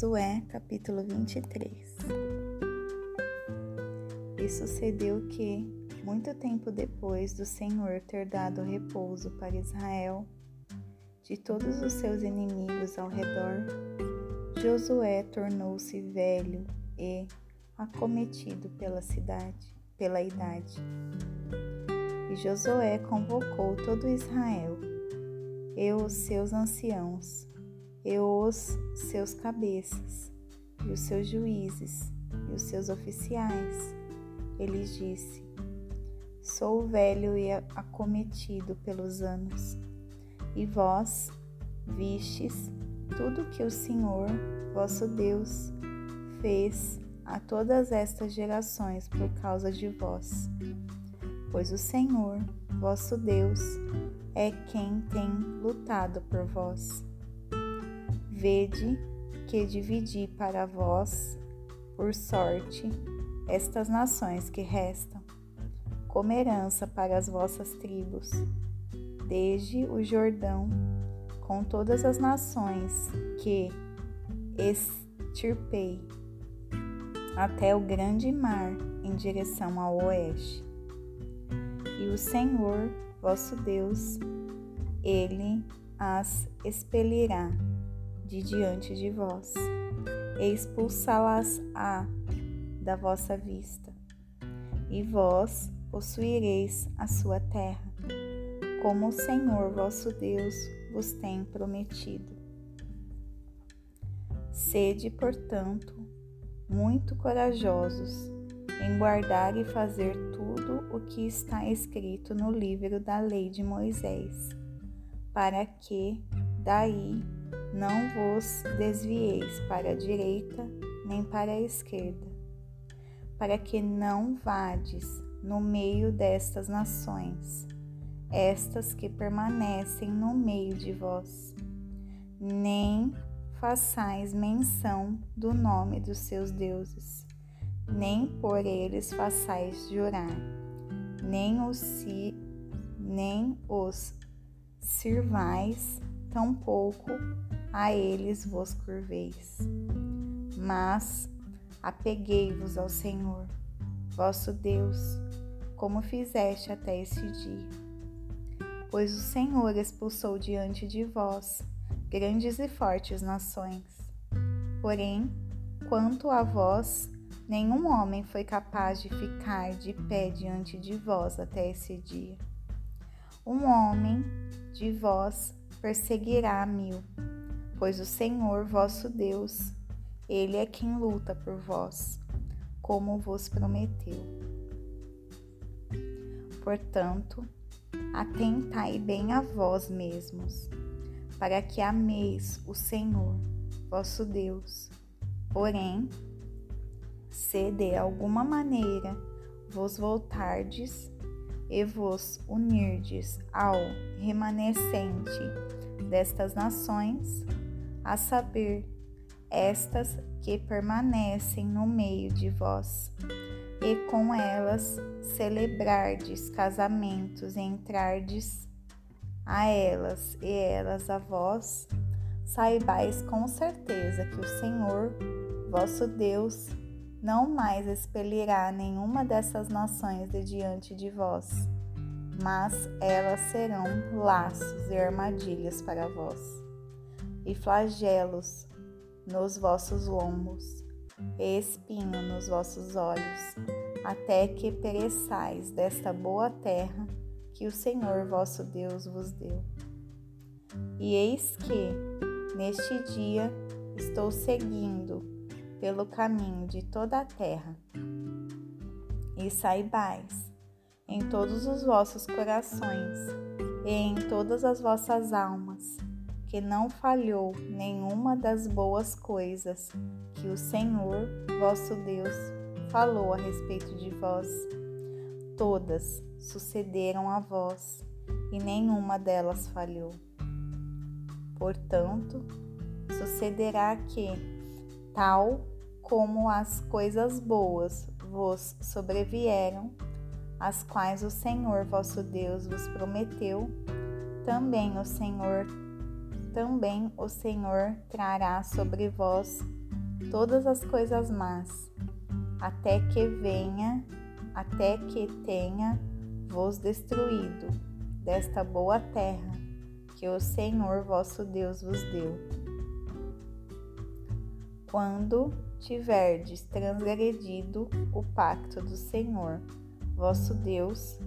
Josué, capítulo 23 E sucedeu que, muito tempo depois do Senhor ter dado repouso para Israel, de todos os seus inimigos ao redor, Josué tornou-se velho e acometido pela cidade, pela idade. E Josué convocou todo Israel, e os seus anciãos, e os seus cabeças, e os seus juízes, e os seus oficiais. Ele disse: Sou velho e acometido pelos anos, e vós vistes tudo que o Senhor, vosso Deus, fez a todas estas gerações por causa de vós. Pois o Senhor, vosso Deus, é quem tem lutado por vós Vede que dividi para vós, por sorte, estas nações que restam, como herança para as vossas tribos, desde o Jordão, com todas as nações que extirpei, até o grande mar em direção ao oeste. E o Senhor, vosso Deus, ele as expelirá de diante de vós, e expulsá-las-á da vossa vista, e vós possuireis a sua terra, como o Senhor vosso Deus vos tem prometido. Sede, portanto, muito corajosos em guardar e fazer tudo o que está escrito no livro da lei de Moisés, para que daí não vos desvieis para a direita nem para a esquerda, para que não vades no meio destas nações, estas que permanecem no meio de vós, nem façais menção do nome dos seus deuses, nem por eles façais jurar, nem os, si, nem os sirvais, tampouco a eles vos curveis. Mas apeguei-vos ao Senhor, vosso Deus, como fizeste até esse dia. Pois o Senhor expulsou diante de vós grandes e fortes nações. Porém, quanto a vós, nenhum homem foi capaz de ficar de pé diante de vós até esse dia. Um homem de vós perseguirá mil pois o Senhor vosso Deus, ele é quem luta por vós, como vos prometeu. Portanto, atentai bem a vós mesmos, para que ameis o Senhor, vosso Deus. Porém, se de alguma maneira vos voltardes e vos unirdes ao remanescente destas nações, a saber, estas que permanecem no meio de vós, e com elas celebrardes casamentos e entrardes a elas e elas a vós, saibais com certeza que o Senhor, vosso Deus, não mais expelirá nenhuma dessas nações de diante de vós, mas elas serão laços e armadilhas para vós e flagelos nos vossos lombos, e espinho nos vossos olhos, até que pereçais desta boa terra que o Senhor vosso Deus vos deu. E eis que, neste dia, estou seguindo pelo caminho de toda a terra. E saibais, em todos os vossos corações e em todas as vossas almas, que não falhou nenhuma das boas coisas que o Senhor, vosso Deus, falou a respeito de vós. Todas sucederam a vós, e nenhuma delas falhou. Portanto, sucederá que, tal como as coisas boas vos sobrevieram, as quais o Senhor vosso Deus vos prometeu, também o Senhor também o Senhor trará sobre vós todas as coisas más, até que venha, até que tenha vos destruído desta boa terra que o Senhor vosso Deus vos deu. Quando tiverdes transgredido o pacto do Senhor vosso Deus,